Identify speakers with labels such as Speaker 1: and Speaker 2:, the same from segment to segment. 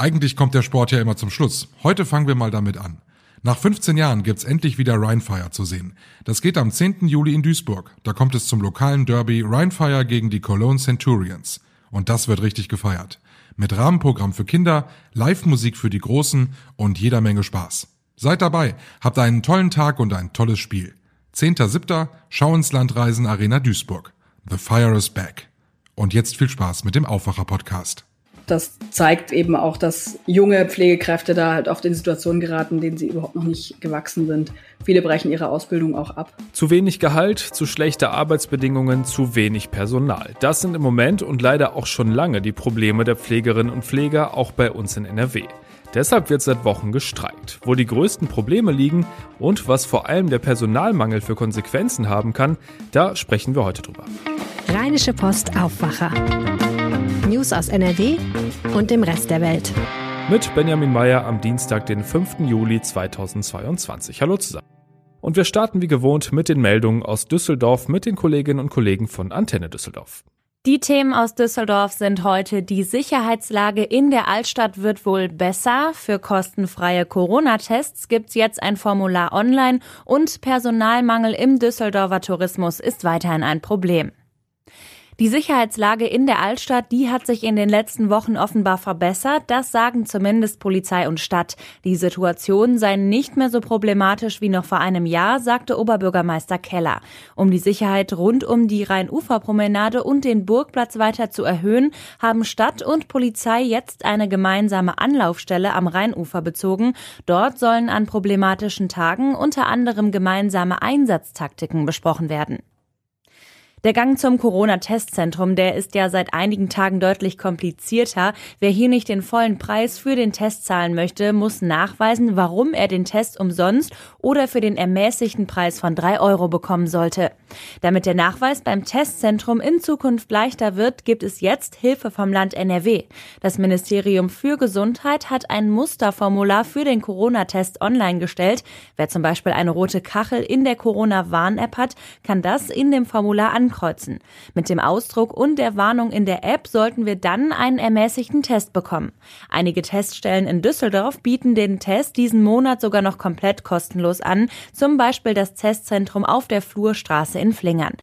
Speaker 1: Eigentlich kommt der Sport ja immer zum Schluss. Heute fangen wir mal damit an. Nach 15 Jahren gibt's endlich wieder Rheinfire zu sehen. Das geht am 10. Juli in Duisburg. Da kommt es zum lokalen Derby Rheinfire gegen die Cologne Centurions. Und das wird richtig gefeiert. Mit Rahmenprogramm für Kinder, Live-Musik für die Großen und jeder Menge Spaß. Seid dabei, habt einen tollen Tag und ein tolles Spiel. 10.7. Schau ins Land reisen Arena Duisburg. The Fire is back. Und jetzt viel Spaß mit dem Aufwacher-Podcast
Speaker 2: das zeigt eben auch, dass junge Pflegekräfte da halt oft in Situationen geraten, denen sie überhaupt noch nicht gewachsen sind. Viele brechen ihre Ausbildung auch ab.
Speaker 3: Zu wenig Gehalt, zu schlechte Arbeitsbedingungen, zu wenig Personal. Das sind im Moment und leider auch schon lange die Probleme der Pflegerinnen und Pfleger, auch bei uns in NRW. Deshalb wird seit Wochen gestreikt. Wo die größten Probleme liegen und was vor allem der Personalmangel für Konsequenzen haben kann, da sprechen wir heute drüber.
Speaker 4: Rheinische Post Aufwacher. News aus NRW und dem Rest der Welt.
Speaker 3: Mit Benjamin Meyer am Dienstag, den 5. Juli 2022. Hallo zusammen. Und wir starten wie gewohnt mit den Meldungen aus Düsseldorf mit den Kolleginnen und Kollegen von Antenne Düsseldorf.
Speaker 5: Die Themen aus Düsseldorf sind heute, die Sicherheitslage in der Altstadt wird wohl besser. Für kostenfreie Corona-Tests gibt's jetzt ein Formular online und Personalmangel im Düsseldorfer Tourismus ist weiterhin ein Problem. Die Sicherheitslage in der Altstadt, die hat sich in den letzten Wochen offenbar verbessert. Das sagen zumindest Polizei und Stadt. Die Situation sei nicht mehr so problematisch wie noch vor einem Jahr, sagte Oberbürgermeister Keller. Um die Sicherheit rund um die Rhein-Ufer-Promenade und den Burgplatz weiter zu erhöhen, haben Stadt und Polizei jetzt eine gemeinsame Anlaufstelle am Rheinufer bezogen. Dort sollen an problematischen Tagen unter anderem gemeinsame Einsatztaktiken besprochen werden. Der Gang zum Corona-Testzentrum, der ist ja seit einigen Tagen deutlich komplizierter. Wer hier nicht den vollen Preis für den Test zahlen möchte, muss nachweisen, warum er den Test umsonst oder für den ermäßigten Preis von drei Euro bekommen sollte. Damit der Nachweis beim Testzentrum in Zukunft leichter wird, gibt es jetzt Hilfe vom Land NRW. Das Ministerium für Gesundheit hat ein Musterformular für den Corona-Test online gestellt. Wer zum Beispiel eine rote Kachel in der Corona-Warn-App hat, kann das in dem Formular ankreuzen. Mit dem Ausdruck und der Warnung in der App sollten wir dann einen ermäßigten Test bekommen. Einige Teststellen in Düsseldorf bieten den Test diesen Monat sogar noch komplett kostenlos an, zum Beispiel das Testzentrum auf der Flurstraße in Flingern.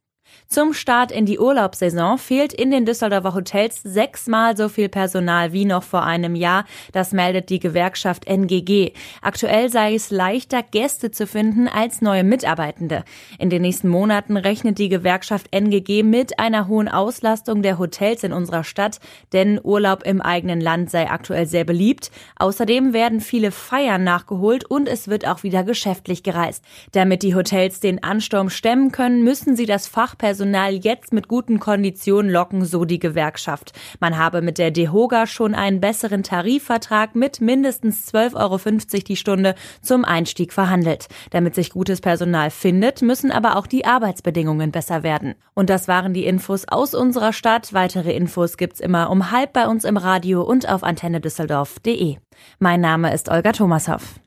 Speaker 5: Zum Start in die Urlaubssaison fehlt in den Düsseldorfer Hotels sechsmal so viel Personal wie noch vor einem Jahr. Das meldet die Gewerkschaft NGG. Aktuell sei es leichter, Gäste zu finden als neue Mitarbeitende. In den nächsten Monaten rechnet die Gewerkschaft NGG mit einer hohen Auslastung der Hotels in unserer Stadt, denn Urlaub im eigenen Land sei aktuell sehr beliebt. Außerdem werden viele Feiern nachgeholt und es wird auch wieder geschäftlich gereist. Damit die Hotels den Ansturm stemmen können, müssen sie das Fachpersonal Personal jetzt mit guten Konditionen locken, so die Gewerkschaft. Man habe mit der DEHOGA schon einen besseren Tarifvertrag mit mindestens 12,50 Euro die Stunde zum Einstieg verhandelt. Damit sich gutes Personal findet, müssen aber auch die Arbeitsbedingungen besser werden. Und das waren die Infos aus unserer Stadt. Weitere Infos gibt's immer um halb bei uns im Radio und auf antennedüsseldorf.de. Mein Name ist Olga Thomashoff.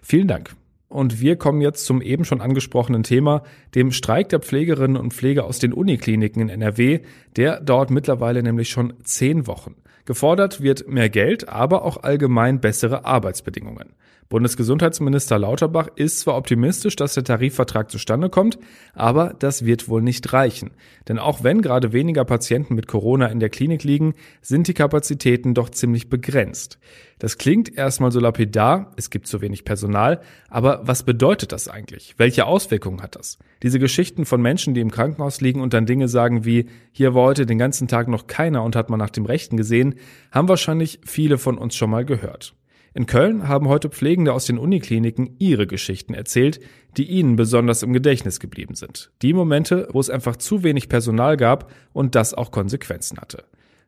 Speaker 3: Vielen Dank. Und wir kommen jetzt zum eben schon angesprochenen Thema, dem Streik der Pflegerinnen und Pfleger aus den Unikliniken in NRW. Der dauert mittlerweile nämlich schon zehn Wochen. Gefordert wird mehr Geld, aber auch allgemein bessere Arbeitsbedingungen. Bundesgesundheitsminister Lauterbach ist zwar optimistisch, dass der Tarifvertrag zustande kommt, aber das wird wohl nicht reichen. Denn auch wenn gerade weniger Patienten mit Corona in der Klinik liegen, sind die Kapazitäten doch ziemlich begrenzt. Das klingt erstmal so lapidar, es gibt zu wenig Personal, aber was bedeutet das eigentlich? Welche Auswirkungen hat das? Diese Geschichten von Menschen, die im Krankenhaus liegen und dann Dinge sagen wie, hier war heute den ganzen Tag noch keiner und hat mal nach dem Rechten gesehen, haben wahrscheinlich viele von uns schon mal gehört. In Köln haben heute Pflegende aus den Unikliniken ihre Geschichten erzählt, die ihnen besonders im Gedächtnis geblieben sind. Die Momente, wo es einfach zu wenig Personal gab und das auch Konsequenzen hatte.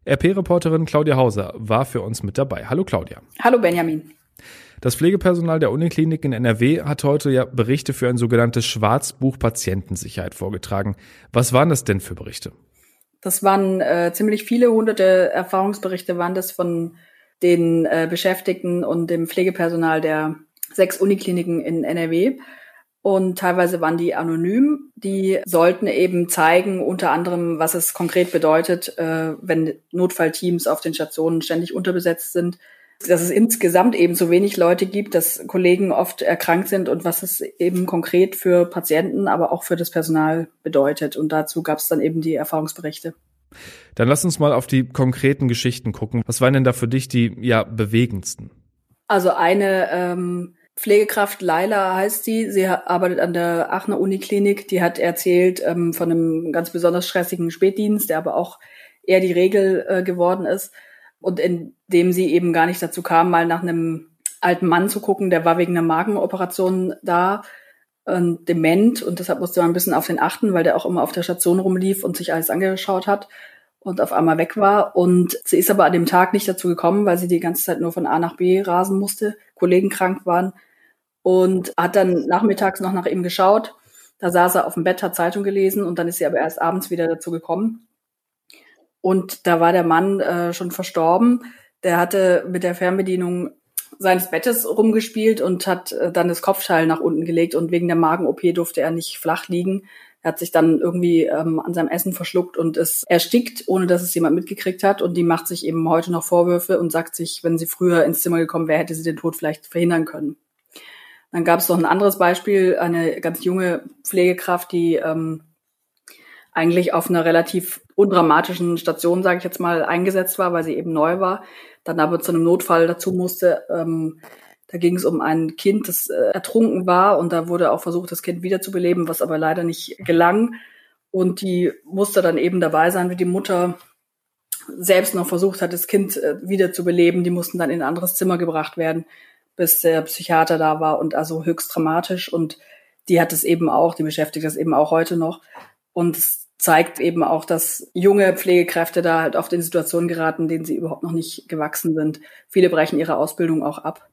Speaker 3: RP-Reporterin Claudia Hauser war für uns mit dabei. Hallo Claudia.
Speaker 2: Hallo Benjamin.
Speaker 3: Das Pflegepersonal der Unikliniken in NRW hat heute ja Berichte für ein sogenanntes Schwarzbuch Patientensicherheit vorgetragen. Was waren das denn für Berichte?
Speaker 2: Das waren äh, ziemlich viele hunderte Erfahrungsberichte, waren das von den äh, Beschäftigten und dem Pflegepersonal der sechs Unikliniken in NRW. Und teilweise waren die anonym. Die sollten eben zeigen, unter anderem, was es konkret bedeutet, äh, wenn Notfallteams auf den Stationen ständig unterbesetzt sind, dass es insgesamt eben so wenig Leute gibt, dass Kollegen oft erkrankt sind und was es eben konkret für Patienten, aber auch für das Personal bedeutet. Und dazu gab es dann eben die Erfahrungsberichte.
Speaker 3: Dann lass uns mal auf die konkreten Geschichten gucken. Was waren denn da für dich die ja bewegendsten?
Speaker 2: Also eine ähm, Pflegekraft, Laila heißt sie, sie arbeitet an der Aachener Uniklinik, die hat erzählt ähm, von einem ganz besonders stressigen Spätdienst, der aber auch eher die Regel äh, geworden ist und in dem sie eben gar nicht dazu kam, mal nach einem alten Mann zu gucken, der war wegen einer Magenoperation da, äh, dement und deshalb musste man ein bisschen auf den achten, weil der auch immer auf der Station rumlief und sich alles angeschaut hat und auf einmal weg war. Und sie ist aber an dem Tag nicht dazu gekommen, weil sie die ganze Zeit nur von A nach B rasen musste, Kollegen krank waren und hat dann nachmittags noch nach ihm geschaut. Da saß er auf dem Bett, hat Zeitung gelesen und dann ist sie aber erst abends wieder dazu gekommen. Und da war der Mann äh, schon verstorben. Der hatte mit der Fernbedienung seines Bettes rumgespielt und hat äh, dann das Kopfteil nach unten gelegt und wegen der Magen-OP durfte er nicht flach liegen. Er hat sich dann irgendwie ähm, an seinem Essen verschluckt und ist erstickt, ohne dass es jemand mitgekriegt hat. Und die macht sich eben heute noch Vorwürfe und sagt sich, wenn sie früher ins Zimmer gekommen wäre, hätte sie den Tod vielleicht verhindern können. Dann gab es noch ein anderes Beispiel, eine ganz junge Pflegekraft, die ähm, eigentlich auf einer relativ undramatischen Station, sage ich jetzt mal, eingesetzt war, weil sie eben neu war, dann aber zu einem Notfall dazu musste. Ähm, da ging es um ein Kind, das äh, ertrunken war und da wurde auch versucht, das Kind wiederzubeleben, was aber leider nicht gelang. Und die musste dann eben dabei sein, wie die Mutter selbst noch versucht hat, das Kind äh, wiederzubeleben. Die mussten dann in ein anderes Zimmer gebracht werden, bis der Psychiater da war und also höchst dramatisch. Und die hat es eben auch, die beschäftigt das eben auch heute noch. Und zeigt eben auch, dass junge Pflegekräfte da halt auf den Situationen geraten, denen sie überhaupt noch nicht gewachsen sind. Viele brechen ihre Ausbildung auch ab.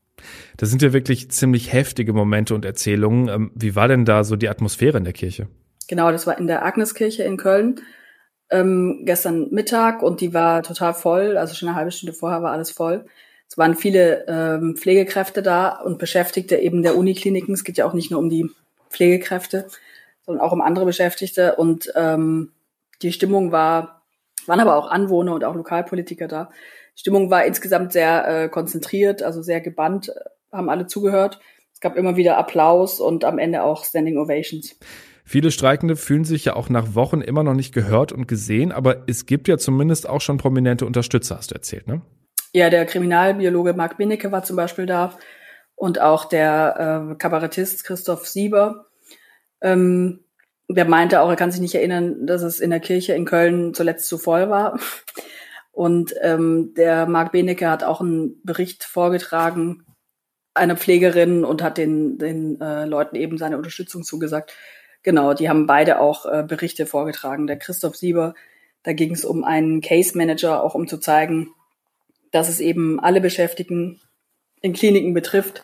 Speaker 3: Das sind ja wirklich ziemlich heftige Momente und Erzählungen. Ähm, wie war denn da so die Atmosphäre in der Kirche?
Speaker 2: Genau, das war in der Agneskirche in Köln ähm, gestern Mittag und die war total voll. Also schon eine halbe Stunde vorher war alles voll. Es waren viele ähm, Pflegekräfte da und Beschäftigte eben der Unikliniken. Es geht ja auch nicht nur um die Pflegekräfte, sondern auch um andere Beschäftigte. Und ähm, die Stimmung war, waren aber auch Anwohner und auch Lokalpolitiker da. Die Stimmung war insgesamt sehr äh, konzentriert, also sehr gebannt, äh, haben alle zugehört. Es gab immer wieder Applaus und am Ende auch Standing Ovations.
Speaker 3: Viele Streikende fühlen sich ja auch nach Wochen immer noch nicht gehört und gesehen, aber es gibt ja zumindest auch schon prominente Unterstützer, hast du erzählt, ne?
Speaker 2: Ja, der Kriminalbiologe Marc Benecke war zum Beispiel da und auch der äh, Kabarettist Christoph Sieber. Ähm, der meinte auch, er kann sich nicht erinnern, dass es in der Kirche in Köln zuletzt zu voll war. Und ähm, der Marc Benecke hat auch einen Bericht vorgetragen einer Pflegerin und hat den, den äh, Leuten eben seine Unterstützung zugesagt. Genau, die haben beide auch äh, Berichte vorgetragen. Der Christoph Sieber, da ging es um einen Case Manager, auch um zu zeigen, dass es eben alle Beschäftigten in Kliniken betrifft.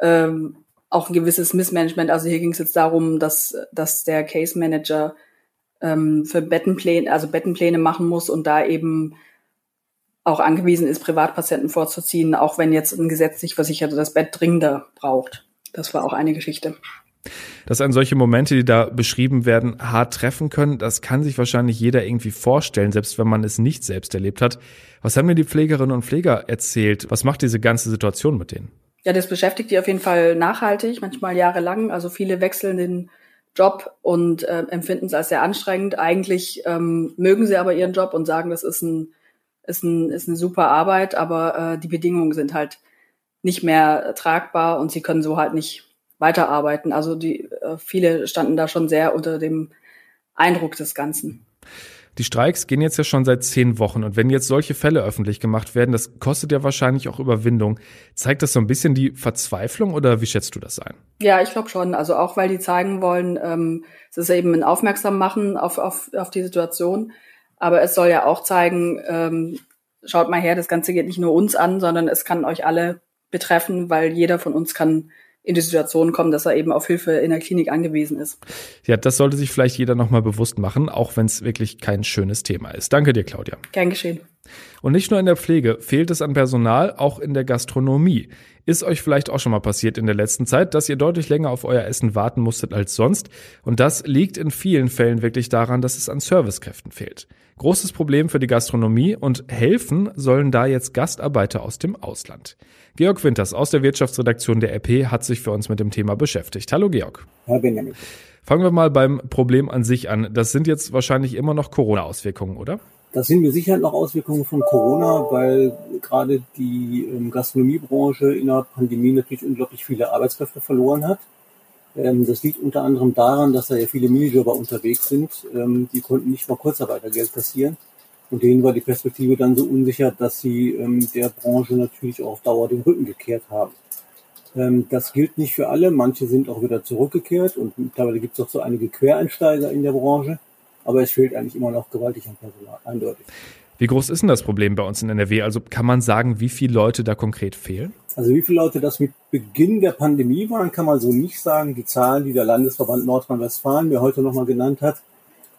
Speaker 2: Ähm, auch ein gewisses Missmanagement. Also hier ging es jetzt darum, dass, dass der Case Manager ähm, für Bettenpläne, also Bettenpläne machen muss und da eben auch angewiesen ist, Privatpatienten vorzuziehen, auch wenn jetzt ein gesetzlich Versicherter das Bett dringender braucht. Das war auch eine Geschichte.
Speaker 3: Dass an solche Momente, die da beschrieben werden, hart treffen können, das kann sich wahrscheinlich jeder irgendwie vorstellen, selbst wenn man es nicht selbst erlebt hat. Was haben mir die Pflegerinnen und Pfleger erzählt? Was macht diese ganze Situation mit denen?
Speaker 2: Ja, das beschäftigt die auf jeden Fall nachhaltig, manchmal jahrelang. Also viele wechseln den Job und äh, empfinden es als sehr anstrengend. Eigentlich ähm, mögen sie aber ihren Job und sagen, das ist ein ist, ein, ist eine super Arbeit, aber äh, die Bedingungen sind halt nicht mehr tragbar und sie können so halt nicht weiterarbeiten. Also die äh, viele standen da schon sehr unter dem Eindruck des Ganzen.
Speaker 3: Die Streiks gehen jetzt ja schon seit zehn Wochen und wenn jetzt solche Fälle öffentlich gemacht werden, das kostet ja wahrscheinlich auch Überwindung. Zeigt das so ein bisschen die Verzweiflung oder wie schätzt du das ein?
Speaker 2: Ja, ich glaube schon. Also auch weil die zeigen wollen, ähm, es ist eben ein Aufmerksam machen auf, auf, auf die Situation. Aber es soll ja auch zeigen, ähm, schaut mal her, das Ganze geht nicht nur uns an, sondern es kann euch alle betreffen, weil jeder von uns kann in die Situation kommen, dass er eben auf Hilfe in der Klinik angewiesen ist.
Speaker 3: Ja, das sollte sich vielleicht jeder nochmal bewusst machen, auch wenn es wirklich kein schönes Thema ist. Danke dir, Claudia.
Speaker 2: Gern geschehen.
Speaker 3: Und nicht nur in der Pflege fehlt es an Personal, auch in der Gastronomie. Ist euch vielleicht auch schon mal passiert in der letzten Zeit, dass ihr deutlich länger auf euer Essen warten musstet als sonst? Und das liegt in vielen Fällen wirklich daran, dass es an Servicekräften fehlt. Großes Problem für die Gastronomie und helfen sollen da jetzt Gastarbeiter aus dem Ausland. Georg Winters aus der Wirtschaftsredaktion der RP hat sich für uns mit dem Thema beschäftigt. Hallo Georg. Herr Benjamin. Fangen wir mal beim Problem an sich an. Das sind jetzt wahrscheinlich immer noch Corona-Auswirkungen, oder?
Speaker 6: Das sind mit Sicherheit noch Auswirkungen von Corona, weil gerade die ähm, Gastronomiebranche in der Pandemie natürlich unglaublich viele Arbeitskräfte verloren hat. Ähm, das liegt unter anderem daran, dass da ja viele Minijobber unterwegs sind. Ähm, die konnten nicht mal Kurzarbeitergeld kassieren. Und denen war die Perspektive dann so unsicher, dass sie der Branche natürlich auch auf Dauer den Rücken gekehrt haben. Das gilt nicht für alle. Manche sind auch wieder zurückgekehrt und mittlerweile gibt es auch so einige Quereinsteiger in der Branche. Aber es fehlt eigentlich immer noch gewaltig an Personal, eindeutig.
Speaker 3: Wie groß ist denn das Problem bei uns in NRW? Also kann man sagen, wie viele Leute da konkret fehlen?
Speaker 6: Also wie viele Leute das mit Beginn der Pandemie waren, kann man so nicht sagen. Die Zahlen, die der Landesverband Nordrhein-Westfalen mir heute nochmal genannt hat,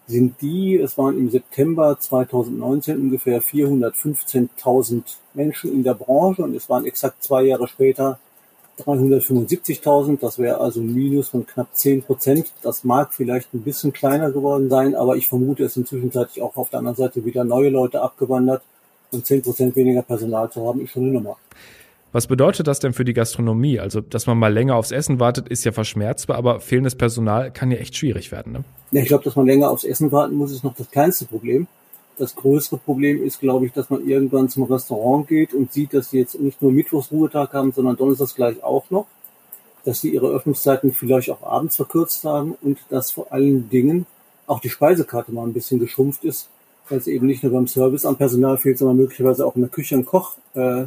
Speaker 6: sind die, es waren im September 2019 ungefähr 415.000 Menschen in der Branche und es waren exakt zwei Jahre später 375.000. Das wäre also ein Minus von knapp 10 Prozent. Das mag vielleicht ein bisschen kleiner geworden sein, aber ich vermute, es sind zwischenzeitlich auch auf der anderen Seite wieder neue Leute abgewandert und 10 Prozent weniger Personal zu haben, ist schon eine Nummer.
Speaker 3: Was bedeutet das denn für die Gastronomie? Also, dass man mal länger aufs Essen wartet, ist ja verschmerzbar, aber fehlendes Personal kann ja echt schwierig werden. Ne?
Speaker 6: Ja, ich glaube, dass man länger aufs Essen warten muss, ist noch das kleinste Problem. Das größere Problem ist, glaube ich, dass man irgendwann zum Restaurant geht und sieht, dass sie jetzt nicht nur Mittwochs Ruhetag haben, sondern Donnerstags gleich auch noch. Dass sie ihre Öffnungszeiten vielleicht auch abends verkürzt haben und dass vor allen Dingen auch die Speisekarte mal ein bisschen geschrumpft ist, weil es eben nicht nur beim Service am Personal fehlt, sondern möglicherweise auch in der Küche ein Koch äh,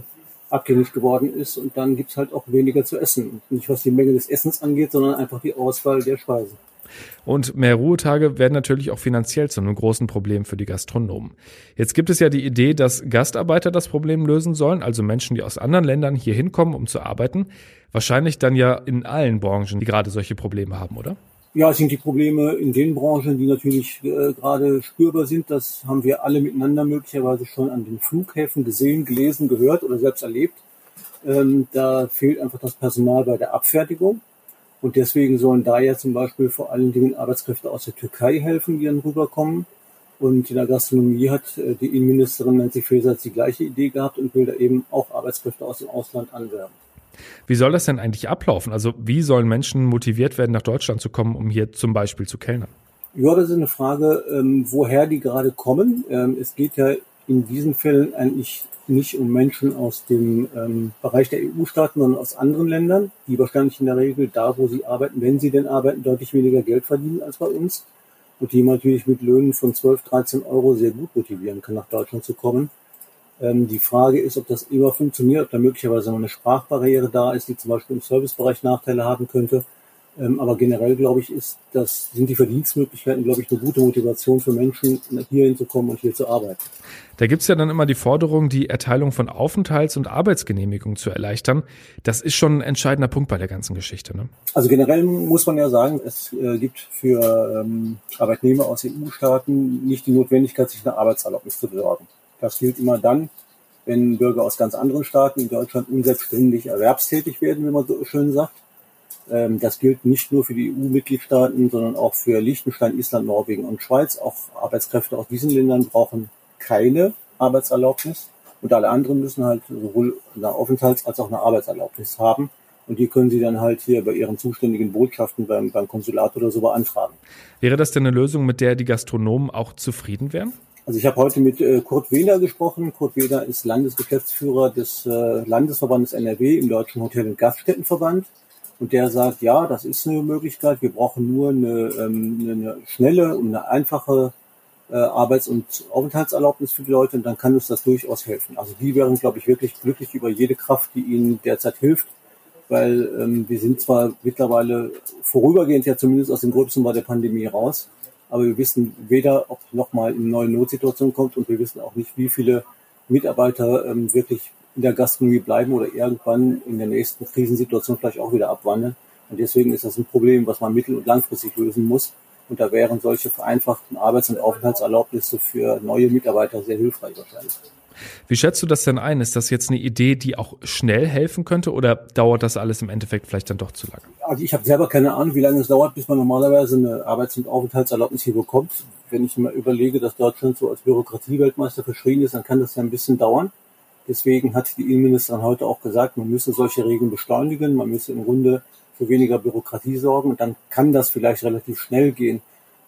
Speaker 6: abgängig geworden ist und dann gibt's halt auch weniger zu essen. Nicht was die Menge des Essens angeht, sondern einfach die Auswahl der Speisen.
Speaker 3: Und mehr Ruhetage werden natürlich auch finanziell zu einem großen Problem für die Gastronomen. Jetzt gibt es ja die Idee, dass Gastarbeiter das Problem lösen sollen, also Menschen, die aus anderen Ländern hier hinkommen, um zu arbeiten. Wahrscheinlich dann ja in allen Branchen, die gerade solche Probleme haben, oder?
Speaker 6: Ja, es sind die Probleme in den Branchen, die natürlich äh, gerade spürbar sind. Das haben wir alle miteinander möglicherweise schon an den Flughäfen gesehen, gelesen, gehört oder selbst erlebt. Ähm, da fehlt einfach das Personal bei der Abfertigung. Und deswegen sollen da ja zum Beispiel vor allen Dingen Arbeitskräfte aus der Türkei helfen, die dann rüberkommen. Und in der Gastronomie hat äh, die Innenministerin Nancy Faeser die gleiche Idee gehabt und will da eben auch Arbeitskräfte aus dem Ausland anwerben.
Speaker 3: Wie soll das denn eigentlich ablaufen? Also wie sollen Menschen motiviert werden, nach Deutschland zu kommen, um hier zum Beispiel zu kellnern?
Speaker 6: Ja, das ist eine Frage, ähm, woher die gerade kommen. Ähm, es geht ja in diesen Fällen eigentlich nicht um Menschen aus dem ähm, Bereich der EU-Staaten, sondern aus anderen Ländern, die wahrscheinlich in der Regel da, wo sie arbeiten, wenn sie denn arbeiten, deutlich weniger Geld verdienen als bei uns und die man natürlich mit Löhnen von 12, 13 Euro sehr gut motivieren kann, nach Deutschland zu kommen. Ähm, die Frage ist, ob das immer funktioniert, ob da möglicherweise noch eine Sprachbarriere da ist, die zum Beispiel im Servicebereich Nachteile haben könnte. Ähm, aber generell, glaube ich, ist das, sind die Verdienstmöglichkeiten, glaube ich, eine gute Motivation für Menschen, hier hinzukommen und hier zu arbeiten.
Speaker 3: Da gibt's ja dann immer die Forderung, die Erteilung von Aufenthalts- und Arbeitsgenehmigungen zu erleichtern. Das ist schon ein entscheidender Punkt bei der ganzen Geschichte. Ne?
Speaker 6: Also generell muss man ja sagen, es äh, gibt für ähm, Arbeitnehmer aus EU-Staaten nicht die Notwendigkeit, sich eine Arbeitserlaubnis zu besorgen. Das gilt immer dann, wenn Bürger aus ganz anderen Staaten in Deutschland unselbstständig erwerbstätig werden, wie man so schön sagt. Ähm, das gilt nicht nur für die EU-Mitgliedstaaten, sondern auch für Liechtenstein, Island, Norwegen und Schweiz. Auch Arbeitskräfte aus diesen Ländern brauchen keine Arbeitserlaubnis. Und alle anderen müssen halt sowohl eine Aufenthalts- als auch eine Arbeitserlaubnis haben. Und die können Sie dann halt hier bei Ihren zuständigen Botschaften beim, beim Konsulat oder so beantragen.
Speaker 3: Wäre das denn eine Lösung, mit der die Gastronomen auch zufrieden wären?
Speaker 6: Also ich habe heute mit äh, Kurt Wehner gesprochen. Kurt Wehner ist Landesgeschäftsführer des äh, Landesverbandes NRW im Deutschen Hotel- und Gaststättenverband. Und der sagt, ja, das ist eine Möglichkeit. Wir brauchen nur eine, ähm, eine schnelle und eine einfache äh, Arbeits- und Aufenthaltserlaubnis für die Leute und dann kann uns das durchaus helfen. Also die wären, glaube ich, wirklich glücklich über jede Kraft, die ihnen derzeit hilft, weil ähm, wir sind zwar mittlerweile vorübergehend ja zumindest aus dem Gröbsten bei der Pandemie raus, aber wir wissen weder, ob nochmal eine neue Notsituation kommt und wir wissen auch nicht, wie viele Mitarbeiter ähm, wirklich in der Gastronomie bleiben oder irgendwann in der nächsten Krisensituation vielleicht auch wieder abwandern. Und deswegen ist das ein Problem, was man mittel- und langfristig lösen muss. Und da wären solche vereinfachten Arbeits- und Aufenthaltserlaubnisse für neue Mitarbeiter sehr hilfreich wahrscheinlich.
Speaker 3: Wie schätzt du das denn ein? Ist das jetzt eine Idee, die auch schnell helfen könnte oder dauert das alles im Endeffekt vielleicht dann doch zu lange?
Speaker 6: Also ich habe selber keine Ahnung, wie lange es dauert, bis man normalerweise eine Arbeits- und Aufenthaltserlaubnis hier bekommt. Wenn ich mir überlege, dass Deutschland so als Bürokratieweltmeister verschrien ist, dann kann das ja ein bisschen dauern. Deswegen hat die Innenministerin heute auch gesagt, man müsse solche Regeln beschleunigen, man müsse im Grunde für weniger Bürokratie sorgen und dann kann das vielleicht relativ schnell gehen.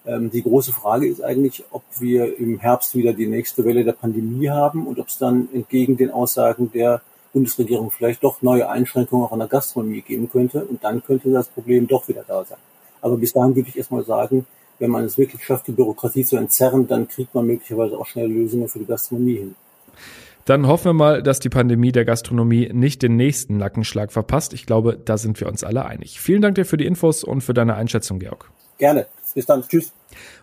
Speaker 6: Ähm, die große Frage ist eigentlich, ob wir im Herbst wieder die nächste Welle der Pandemie haben und ob es dann entgegen den Aussagen der Bundesregierung vielleicht doch neue Einschränkungen auch an der Gastronomie geben könnte. Und dann könnte das Problem doch wieder da sein. Aber bis dahin würde ich erstmal sagen, wenn man es wirklich schafft, die Bürokratie zu entzerren, dann kriegt man möglicherweise auch schnell Lösungen für die Gastronomie hin.
Speaker 3: Dann hoffen wir mal, dass die Pandemie der Gastronomie nicht den nächsten Nackenschlag verpasst. Ich glaube, da sind wir uns alle einig. Vielen Dank dir für die Infos und für deine Einschätzung, Georg.
Speaker 6: Gerne. Bis dann. Tschüss.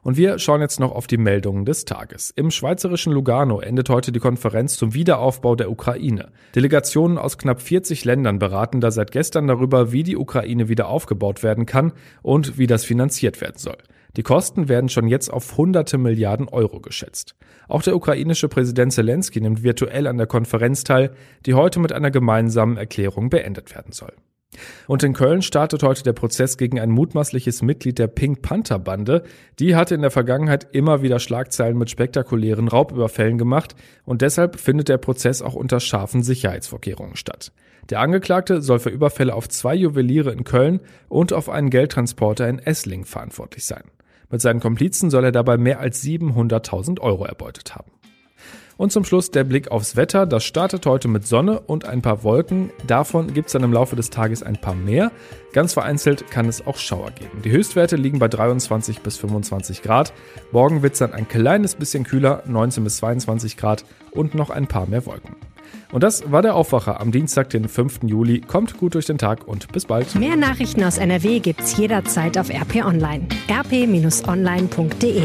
Speaker 3: Und wir schauen jetzt noch auf die Meldungen des Tages. Im schweizerischen Lugano endet heute die Konferenz zum Wiederaufbau der Ukraine. Delegationen aus knapp 40 Ländern beraten da seit gestern darüber, wie die Ukraine wieder aufgebaut werden kann und wie das finanziert werden soll. Die Kosten werden schon jetzt auf hunderte Milliarden Euro geschätzt. Auch der ukrainische Präsident Zelensky nimmt virtuell an der Konferenz teil, die heute mit einer gemeinsamen Erklärung beendet werden soll. Und in Köln startet heute der Prozess gegen ein mutmaßliches Mitglied der Pink Panther Bande. Die hatte in der Vergangenheit immer wieder Schlagzeilen mit spektakulären Raubüberfällen gemacht und deshalb findet der Prozess auch unter scharfen Sicherheitsvorkehrungen statt. Der Angeklagte soll für Überfälle auf zwei Juweliere in Köln und auf einen Geldtransporter in Essling verantwortlich sein. Mit seinen Komplizen soll er dabei mehr als 700.000 Euro erbeutet haben. Und zum Schluss der Blick aufs Wetter. Das startet heute mit Sonne und ein paar Wolken. Davon gibt es dann im Laufe des Tages ein paar mehr. Ganz vereinzelt kann es auch Schauer geben. Die Höchstwerte liegen bei 23 bis 25 Grad. Morgen wird es dann ein kleines bisschen kühler, 19 bis 22 Grad und noch ein paar mehr Wolken. Und das war der Aufwacher am Dienstag, den 5. Juli. Kommt gut durch den Tag und bis bald.
Speaker 4: Mehr Nachrichten aus NRW gibt's jederzeit auf RP Online. rp-online.de